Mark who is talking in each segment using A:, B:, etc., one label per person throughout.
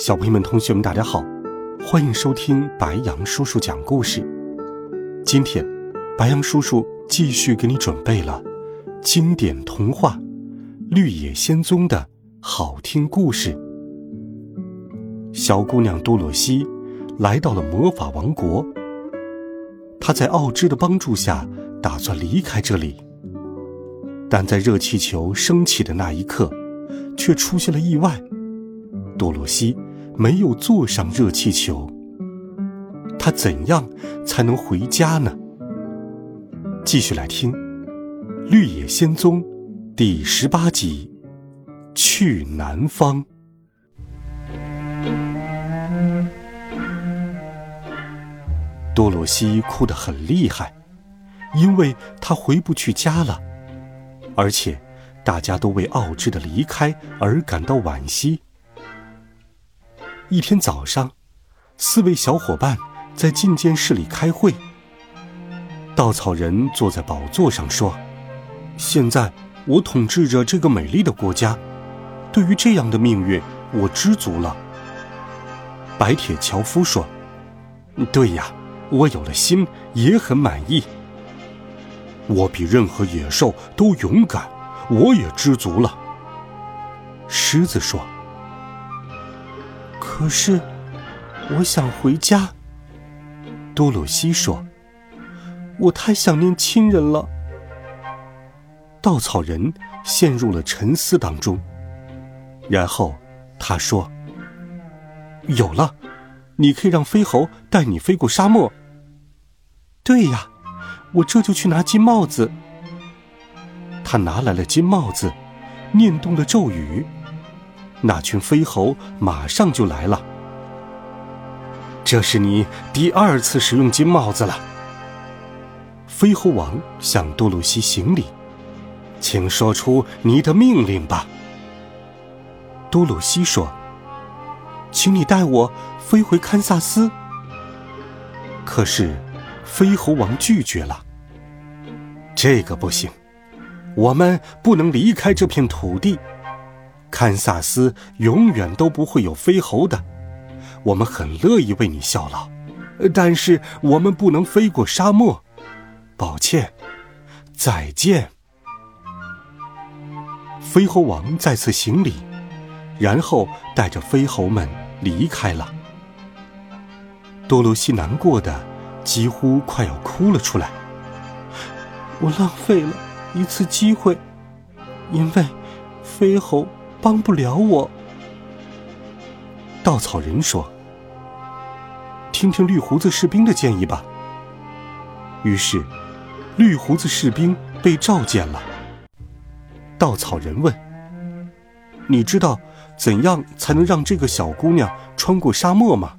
A: 小朋友们、同学们，大家好，欢迎收听白羊叔叔讲故事。今天，白羊叔叔继续给你准备了经典童话《绿野仙踪》的好听故事。小姑娘多萝西来到了魔法王国，她在奥芝的帮助下打算离开这里，但在热气球升起的那一刻，却出现了意外。多萝西。没有坐上热气球，他怎样才能回家呢？继续来听《绿野仙踪》第十八集《去南方》。多罗西哭得很厉害，因为她回不去家了，而且大家都为奥芝的离开而感到惋惜。一天早上，四位小伙伴在觐见室里开会。稻草人坐在宝座上说：“现在我统治着这个美丽的国家，对于这样的命运，我知足了。”白铁樵夫说：“对呀，我有了心，也很满意。我比任何野兽都勇敢，我也知足了。”狮子说。可是，我想回家。多鲁西说：“我太想念亲人了。”稻草人陷入了沉思当中。然后他说：“有了，你可以让飞猴带你飞过沙漠。”对呀，我这就去拿金帽子。他拿来了金帽子，念动了咒语。那群飞猴马上就来了。这是你第二次使用金帽子了。飞猴王向多鲁西行礼，请说出你的命令吧。多鲁西说：“请你带我飞回堪萨斯。”可是，飞猴王拒绝了。这个不行，我们不能离开这片土地。堪萨斯永远都不会有飞猴的，我们很乐意为你效劳，但是我们不能飞过沙漠，抱歉，再见。飞猴王再次行礼，然后带着飞猴们离开了。多罗西难过的几乎快要哭了出来，我浪费了一次机会，因为飞猴。帮不了我，稻草人说：“听听绿胡子士兵的建议吧。”于是，绿胡子士兵被召见了。稻草人问：“你知道怎样才能让这个小姑娘穿过沙漠吗？”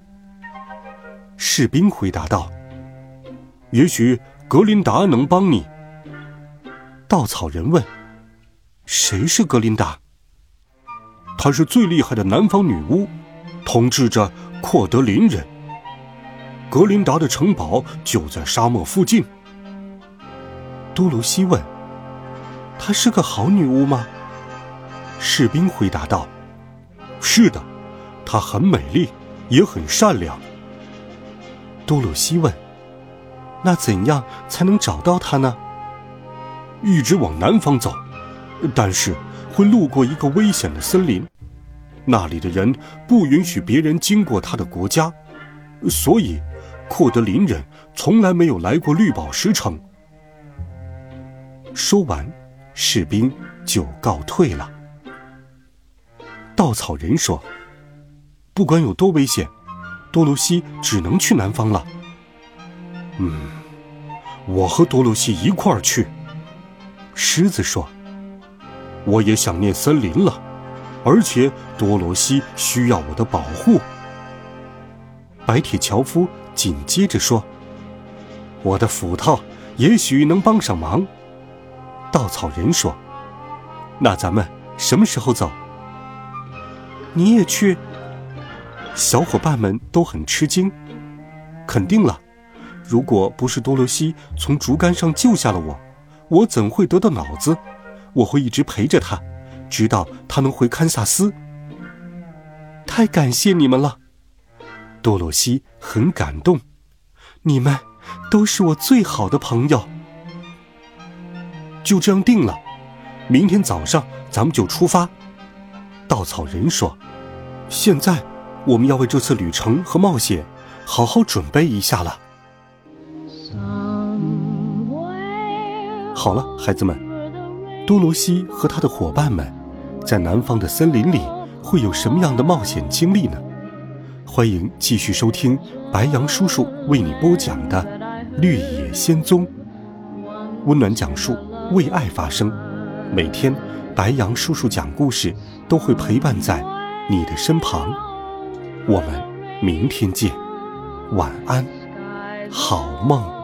A: 士兵回答道：“也许格林达能帮你。”稻草人问：“谁是格林达？”她是最厉害的南方女巫，统治着阔德林人。格林达的城堡就在沙漠附近。多罗西问：“她是个好女巫吗？”士兵回答道：“是的，她很美丽，也很善良。”多罗西问：“那怎样才能找到她呢？”一直往南方走，但是。会路过一个危险的森林，那里的人不允许别人经过他的国家，所以库德林人从来没有来过绿宝石城。说完，士兵就告退了。稻草人说：“不管有多危险，多罗西只能去南方了。”嗯，我和多罗西一块儿去。狮子说。我也想念森林了，而且多罗西需要我的保护。”白铁樵夫紧接着说：“我的斧头也许能帮上忙。”稻草人说：“那咱们什么时候走？”你也去？小伙伴们都很吃惊。肯定了，如果不是多罗西从竹竿上救下了我，我怎会得到脑子？我会一直陪着他，直到他能回堪萨斯。太感谢你们了，多罗西很感动。你们都是我最好的朋友。就这样定了，明天早上咱们就出发。稻草人说：“现在我们要为这次旅程和冒险。”好好准备一下了。好了，孩子们，多罗西和他的伙伴们在南方的森林里会有什么样的冒险经历呢？欢迎继续收听白杨叔叔为你播讲的《绿野仙踪》，温暖讲述，为爱发声。每天，白杨叔叔讲故事都会陪伴在你的身旁。我们明天见。晚安，好梦。